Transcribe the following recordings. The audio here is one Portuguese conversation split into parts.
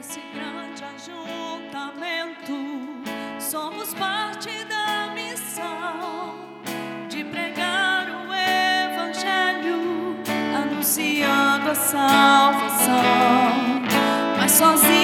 nesse grande ajuntamento, somos parte da missão de pregar o Evangelho, anunciando a salvação. Mas sozinho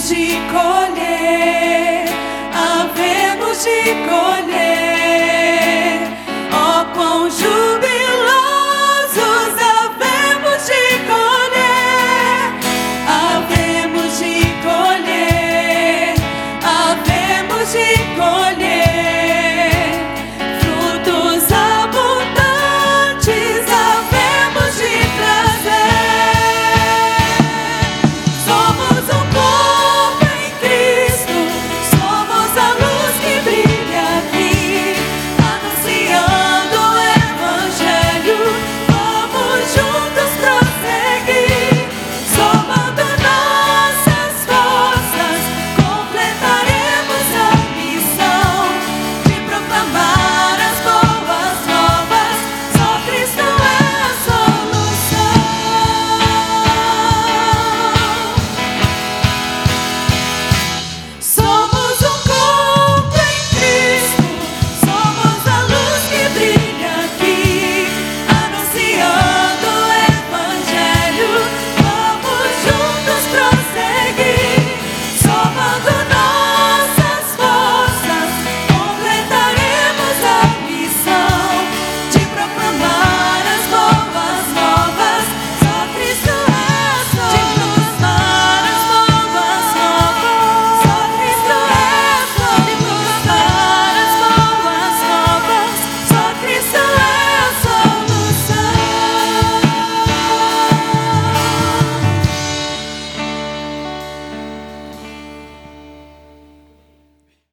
music all.